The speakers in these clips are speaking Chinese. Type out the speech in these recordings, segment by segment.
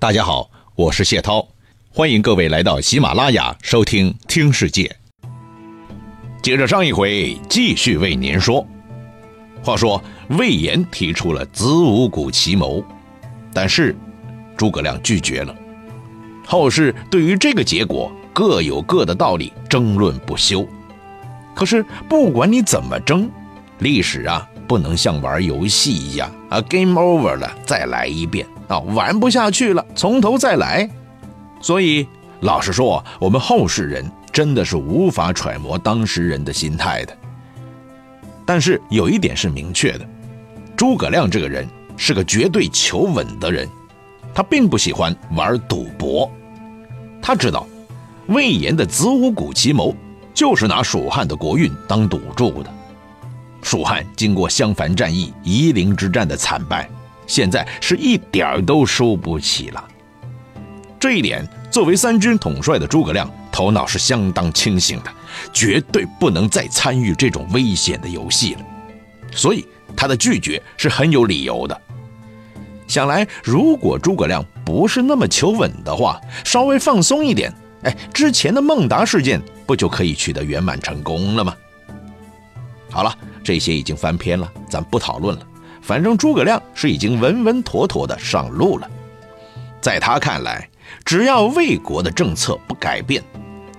大家好，我是谢涛，欢迎各位来到喜马拉雅收听《听世界》。接着上一回，继续为您说。话说魏延提出了子午谷奇谋，但是诸葛亮拒绝了。后世对于这个结果各有各的道理，争论不休。可是不管你怎么争，历史啊不能像玩游戏一样啊，game over 了再来一遍。啊，玩不下去了，从头再来。所以，老实说，我们后世人真的是无法揣摩当时人的心态的。但是有一点是明确的，诸葛亮这个人是个绝对求稳的人，他并不喜欢玩赌博。他知道，魏延的子午谷奇谋就是拿蜀汉的国运当赌注的。蜀汉经过襄樊战役、夷陵之战的惨败。现在是一点儿都输不起了，这一点作为三军统帅的诸葛亮头脑是相当清醒的，绝对不能再参与这种危险的游戏了，所以他的拒绝是很有理由的。想来，如果诸葛亮不是那么求稳的话，稍微放松一点，哎，之前的孟达事件不就可以取得圆满成功了吗？好了，这些已经翻篇了，咱不讨论了。反正诸葛亮是已经稳稳妥妥的上路了，在他看来，只要魏国的政策不改变，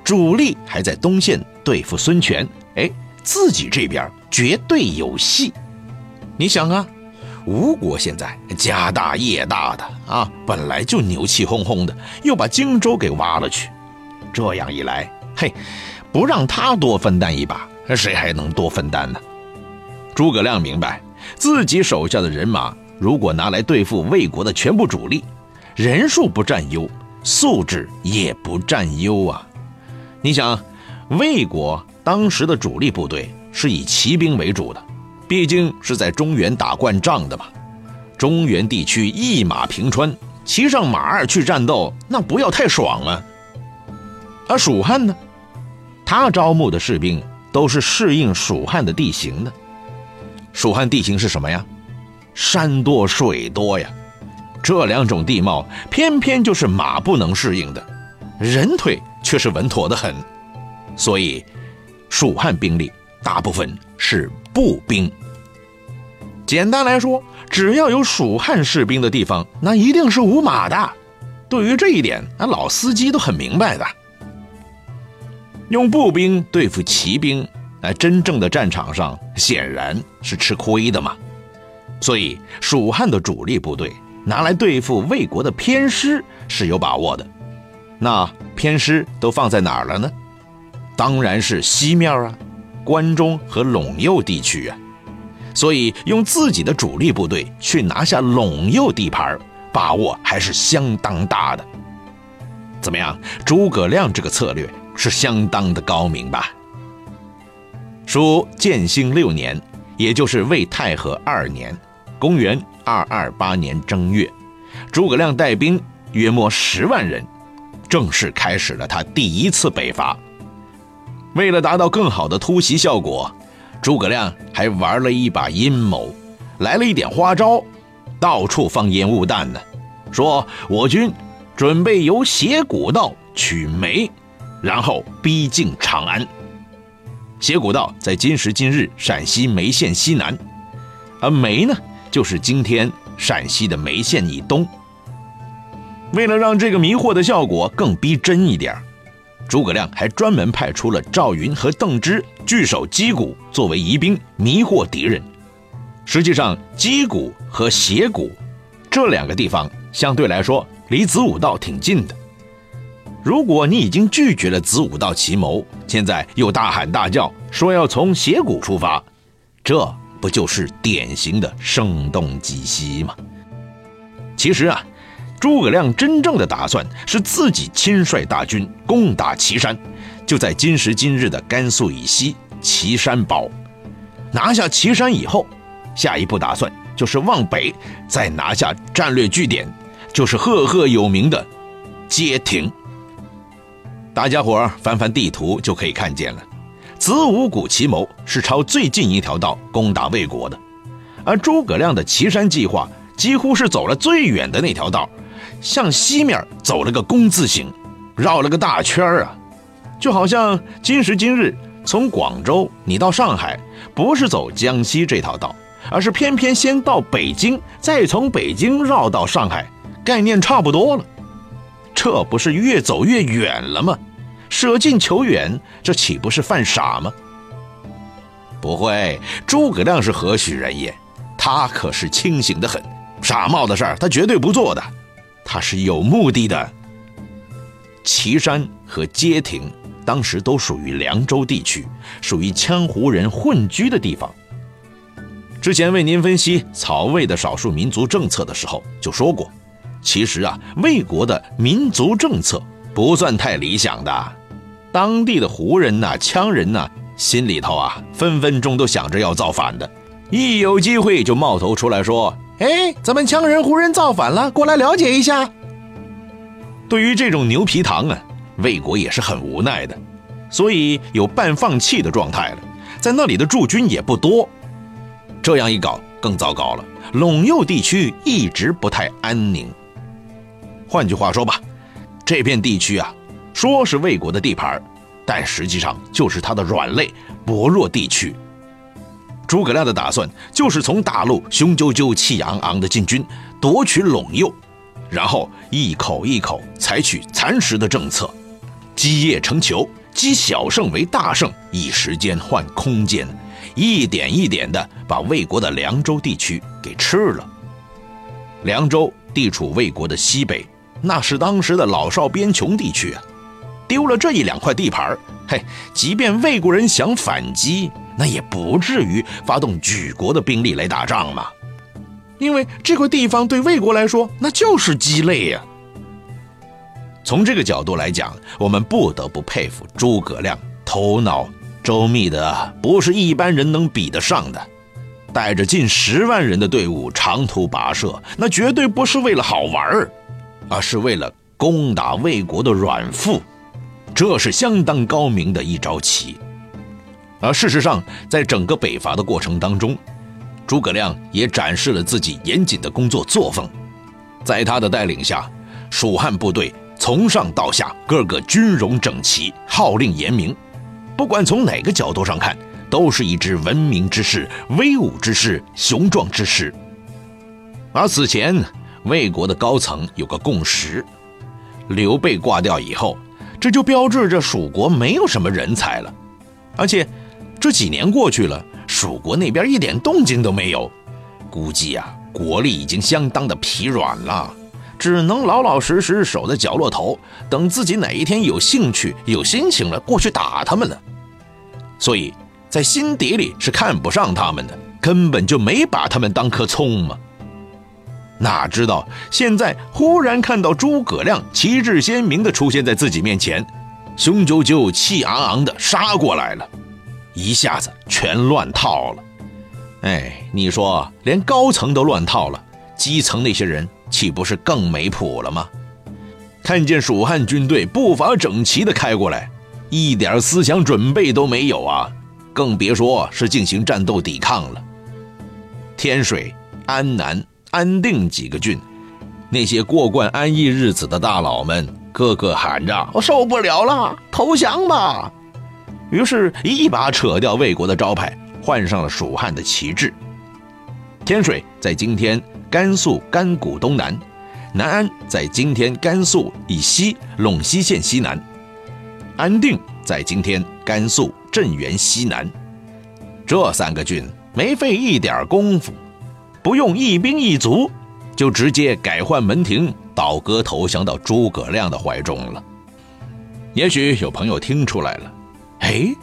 主力还在东线对付孙权，哎，自己这边绝对有戏。你想啊，吴国现在家大业大的啊，本来就牛气哄哄的，又把荆州给挖了去，这样一来，嘿，不让他多分担一把，谁还能多分担呢？诸葛亮明白。自己手下的人马，如果拿来对付魏国的全部主力，人数不占优，素质也不占优啊！你想，魏国当时的主力部队是以骑兵为主的，毕竟是在中原打惯仗的嘛。中原地区一马平川，骑上马儿去战斗，那不要太爽啊！而蜀汉呢，他招募的士兵都是适应蜀汉的地形的。蜀汉地形是什么呀？山多水多呀，这两种地貌偏偏就是马不能适应的，人腿却是稳妥的很。所以，蜀汉兵力大部分是步兵。简单来说，只要有蜀汉士兵的地方，那一定是无马的。对于这一点，那老司机都很明白的。用步兵对付骑兵。在真正的战场上，显然是吃亏的嘛。所以，蜀汉的主力部队拿来对付魏国的偏师是有把握的。那偏师都放在哪儿了呢？当然是西面啊，关中和陇右地区啊。所以，用自己的主力部队去拿下陇右地盘，把握还是相当大的。怎么样？诸葛亮这个策略是相当的高明吧？属建兴六年，也就是魏太和二年，公元二二八年正月，诸葛亮带兵约莫十万人，正式开始了他第一次北伐。为了达到更好的突袭效果，诸葛亮还玩了一把阴谋，来了一点花招，到处放烟雾弹呢，说我军准备由斜谷道取煤，然后逼近长安。斜谷道在今时今日陕西眉县西南，而眉呢，就是今天陕西的眉县以东。为了让这个迷惑的效果更逼真一点，诸葛亮还专门派出了赵云和邓芝据守击谷作为疑兵，迷惑敌人。实际上，击谷和斜谷这两个地方相对来说离子午道挺近的。如果你已经拒绝了子午道奇谋，现在又大喊大叫说要从斜谷出发，这不就是典型的声东击西吗？其实啊，诸葛亮真正的打算是自己亲率大军攻打岐山，就在今时今日的甘肃以西岐山堡。拿下岐山以后，下一步打算就是往北再拿下战略据点，就是赫赫有名的街亭。大家伙翻翻地图就可以看见了，子午谷奇谋是朝最近一条道攻打魏国的，而诸葛亮的岐山计划几乎是走了最远的那条道，向西面走了个工字形，绕了个大圈啊，就好像今时今日从广州你到上海，不是走江西这条道，而是偏偏先到北京，再从北京绕到上海，概念差不多了。这不是越走越远了吗？舍近求远，这岂不是犯傻吗？不会，诸葛亮是何许人也？他可是清醒的很，傻冒的事儿他绝对不做的。他是有目的的。岐山和街亭当时都属于凉州地区，属于羌胡人混居的地方。之前为您分析曹魏的少数民族政策的时候就说过，其实啊，魏国的民族政策不算太理想的。当地的胡人呐、羌人呐，心里头啊，分分钟都想着要造反的，一有机会就冒头出来说。哎，咱们羌人、胡人造反了，过来了解一下。对于这种牛皮糖啊，魏国也是很无奈的，所以有半放弃的状态了。在那里的驻军也不多，这样一搞更糟糕了。陇右地区一直不太安宁。换句话说吧，这片地区啊，说是魏国的地盘，但实际上就是他的软肋、薄弱地区。诸葛亮的打算就是从大陆雄赳赳、气昂昂的进军，夺取陇右，然后一口一口采取蚕食的政策，积业成裘，积小胜为大胜，以时间换空间，一点一点的把魏国的凉州地区给吃了。凉州地处魏国的西北，那是当时的老少边穷地区啊，丢了这一两块地盘嘿，即便魏国人想反击。那也不至于发动举国的兵力来打仗嘛，因为这块地方对魏国来说那就是鸡肋呀。从这个角度来讲，我们不得不佩服诸葛亮头脑周密的不是一般人能比得上的，带着近十万人的队伍长途跋涉，那绝对不是为了好玩儿，而是为了攻打魏国的软腹，这是相当高明的一招棋。而事实上，在整个北伐的过程当中，诸葛亮也展示了自己严谨的工作作风。在他的带领下，蜀汉部队从上到下个个军容整齐，号令严明。不管从哪个角度上看，都是一支文明之师、威武之师、雄壮之师。而此前，魏国的高层有个共识：刘备挂掉以后，这就标志着蜀国没有什么人才了，而且。这几年过去了，蜀国那边一点动静都没有，估计啊，国力已经相当的疲软了，只能老老实实守在角落头，等自己哪一天有兴趣、有心情了，过去打他们了。所以在心底里是看不上他们的，根本就没把他们当棵葱嘛。哪知道现在忽然看到诸葛亮旗帜鲜明的出现在自己面前，雄赳赳、气昂昂的杀过来了。一下子全乱套了，哎，你说连高层都乱套了，基层那些人岂不是更没谱了吗？看见蜀汉军队步伐整齐的开过来，一点思想准备都没有啊，更别说是进行战斗抵抗了。天水、安南、安定几个郡，那些过惯安逸日子的大佬们，个个喊着：“我受不了了，投降吧！”于是，一把扯掉魏国的招牌，换上了蜀汉的旗帜。天水在今天甘肃甘谷东南，南安在今天甘肃以西陇西县西南，安定在今天甘肃镇原西南。这三个郡没费一点功夫，不用一兵一卒，就直接改换门庭，倒戈投降到诸葛亮的怀中了。也许有朋友听出来了。哎，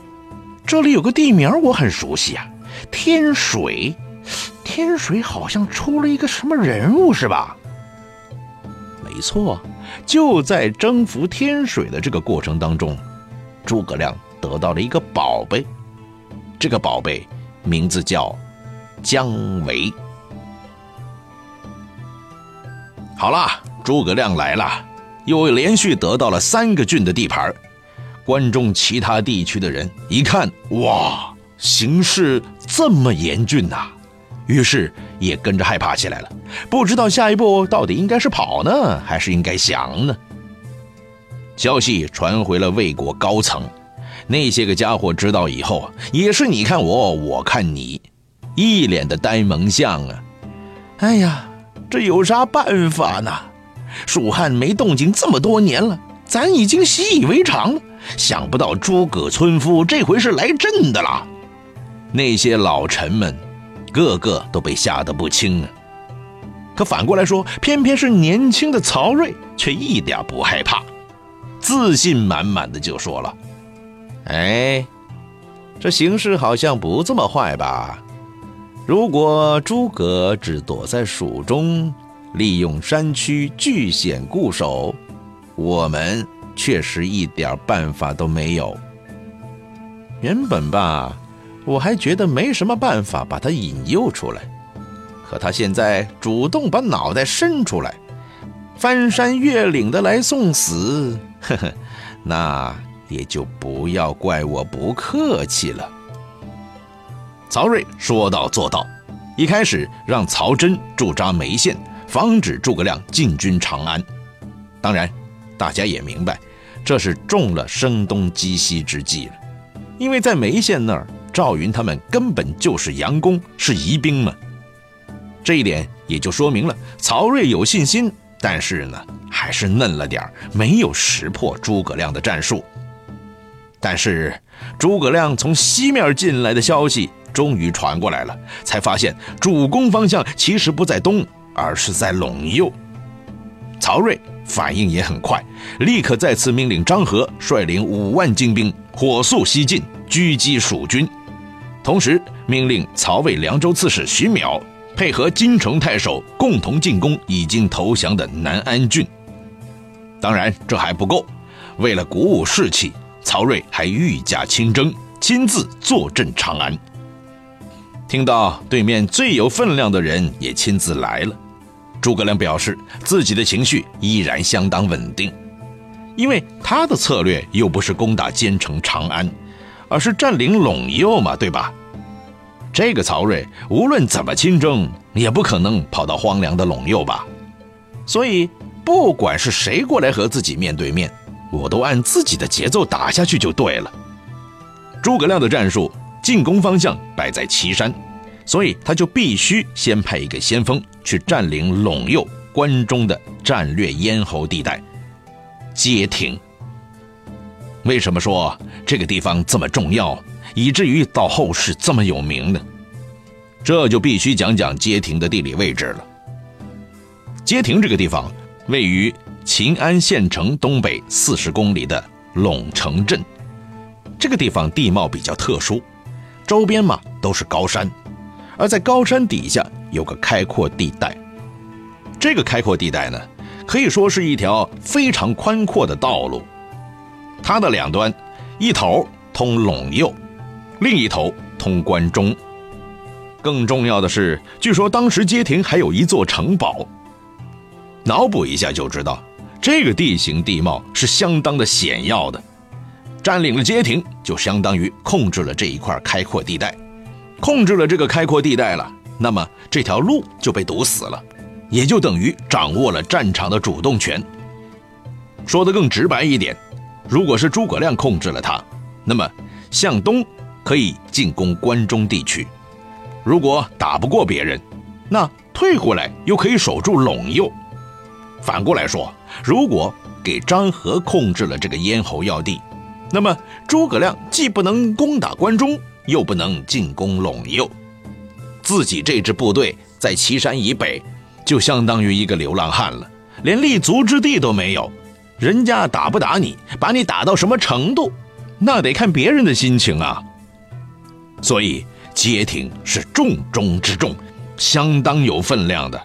这里有个地名我很熟悉啊，天水。天水好像出了一个什么人物是吧？没错，就在征服天水的这个过程当中，诸葛亮得到了一个宝贝，这个宝贝名字叫姜维。好了，诸葛亮来了，又连续得到了三个郡的地盘关中其他地区的人一看，哇，形势这么严峻呐，于是也跟着害怕起来了，不知道下一步到底应该是跑呢，还是应该降呢？消息传回了魏国高层，那些个家伙知道以后，也是你看我，我看你，一脸的呆萌相啊！哎呀，这有啥办法呢？蜀汉没动静这么多年了，咱已经习以为常了。想不到诸葛村夫这回是来真的了。那些老臣们，个个都被吓得不轻啊。可反过来说，偏偏是年轻的曹睿却一点不害怕，自信满满的就说了：“哎，这形势好像不这么坏吧？如果诸葛只躲在蜀中，利用山区据险固守，我们确实一点办法都没有。原本吧。”我还觉得没什么办法把他引诱出来，可他现在主动把脑袋伸出来，翻山越岭的来送死，呵呵，那也就不要怪我不客气了。曹睿说到做到，一开始让曹真驻扎眉县，防止诸葛亮进军长安。当然，大家也明白，这是中了声东击西之计了，因为在眉县那儿。赵云他们根本就是佯攻，是疑兵嘛。这一点也就说明了曹睿有信心，但是呢，还是嫩了点没有识破诸葛亮的战术。但是诸葛亮从西面进来的消息终于传过来了，才发现主攻方向其实不在东，而是在陇右。曹睿反应也很快，立刻再次命令张合率领五万精兵火速西进，狙击蜀军。同时命令曹魏凉州刺史徐邈配合金城太守共同进攻已经投降的南安郡。当然这还不够，为了鼓舞士气，曹睿还御驾亲征，亲自坐镇长安。听到对面最有分量的人也亲自来了，诸葛亮表示自己的情绪依然相当稳定，因为他的策略又不是攻打坚城长安，而是占领陇右嘛，对吧？这个曹睿无论怎么亲征，也不可能跑到荒凉的陇右吧？所以，不管是谁过来和自己面对面，我都按自己的节奏打下去就对了。诸葛亮的战术进攻方向摆在岐山，所以他就必须先派一个先锋去占领陇右关中的战略咽喉地带——街亭。为什么说这个地方这么重要？以至于到后世这么有名呢？这就必须讲讲街亭的地理位置了。街亭这个地方位于秦安县城东北四十公里的陇城镇，这个地方地貌比较特殊，周边嘛都是高山，而在高山底下有个开阔地带。这个开阔地带呢，可以说是一条非常宽阔的道路，它的两端一头通陇右。另一头通关中，更重要的是，据说当时街亭还有一座城堡。脑补一下就知道，这个地形地貌是相当的险要的。占领了街亭，就相当于控制了这一块开阔地带。控制了这个开阔地带了，那么这条路就被堵死了，也就等于掌握了战场的主动权。说的更直白一点，如果是诸葛亮控制了它，那么向东。可以进攻关中地区，如果打不过别人，那退回来又可以守住陇右。反过来说，如果给张合控制了这个咽喉要地，那么诸葛亮既不能攻打关中，又不能进攻陇右，自己这支部队在岐山以北，就相当于一个流浪汉了，连立足之地都没有。人家打不打你，把你打到什么程度，那得看别人的心情啊。所以，街亭是重中之重，相当有分量的。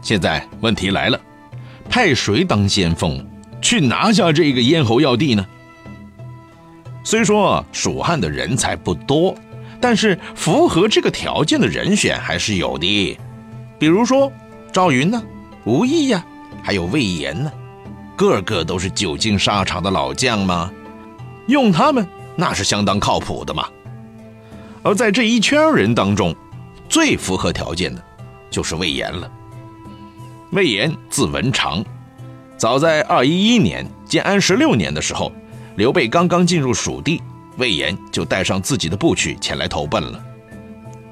现在问题来了，派谁当先锋去拿下这个咽喉要地呢？虽说蜀汉的人才不多，但是符合这个条件的人选还是有的。比如说赵云呢，吴懿呀，还有魏延呢，个个都是久经沙场的老将嘛，用他们那是相当靠谱的嘛。而在这一圈人当中，最符合条件的就是魏延了。魏延字文长，早在二一一年建安十六年的时候，刘备刚刚进入蜀地，魏延就带上自己的部曲前来投奔了。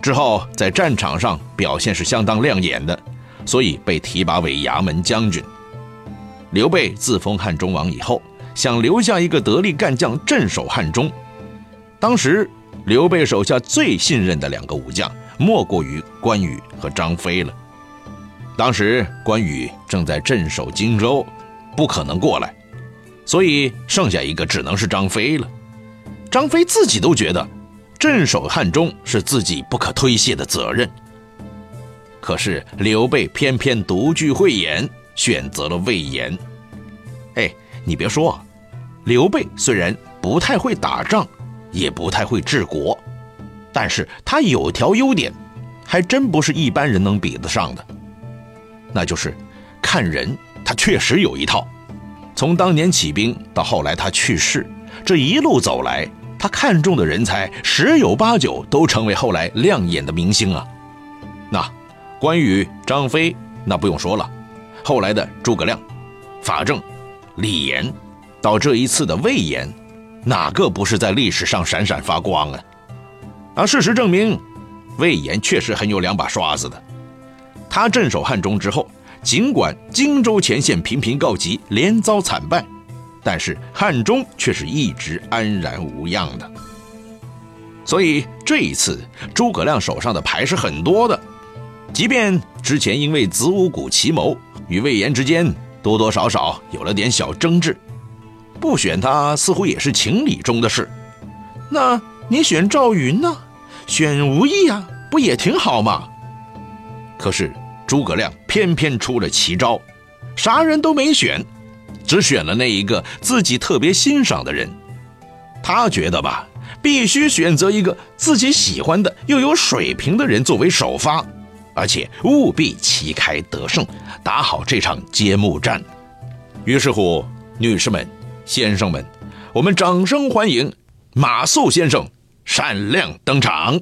之后在战场上表现是相当亮眼的，所以被提拔为衙门将军。刘备自封汉中王以后，想留下一个得力干将镇守汉中。当时刘备手下最信任的两个武将，莫过于关羽和张飞了。当时关羽正在镇守荆州，不可能过来，所以剩下一个只能是张飞了。张飞自己都觉得。镇守汉中是自己不可推卸的责任，可是刘备偏偏独具慧眼，选择了魏延。哎，你别说，刘备虽然不太会打仗，也不太会治国，但是他有条优点，还真不是一般人能比得上的，那就是看人，他确实有一套。从当年起兵到后来他去世，这一路走来。他看中的人才十有八九都成为后来亮眼的明星啊！那关羽、张飞那不用说了，后来的诸葛亮、法正、李严，到这一次的魏延，哪个不是在历史上闪闪发光啊？而事实证明，魏延确实很有两把刷子的。他镇守汉中之后，尽管荆州前线频频告急，连遭惨败。但是汉中却是一直安然无恙的，所以这一次诸葛亮手上的牌是很多的，即便之前因为子午谷奇谋与魏延之间多多少少有了点小争执，不选他似乎也是情理中的事。那你选赵云呢？选吴懿啊，不也挺好吗？可是诸葛亮偏偏出了奇招，啥人都没选。只选了那一个自己特别欣赏的人，他觉得吧，必须选择一个自己喜欢的又有水平的人作为首发，而且务必旗开得胜，打好这场揭幕战。于是乎，女士们、先生们，我们掌声欢迎马谡先生闪亮登场。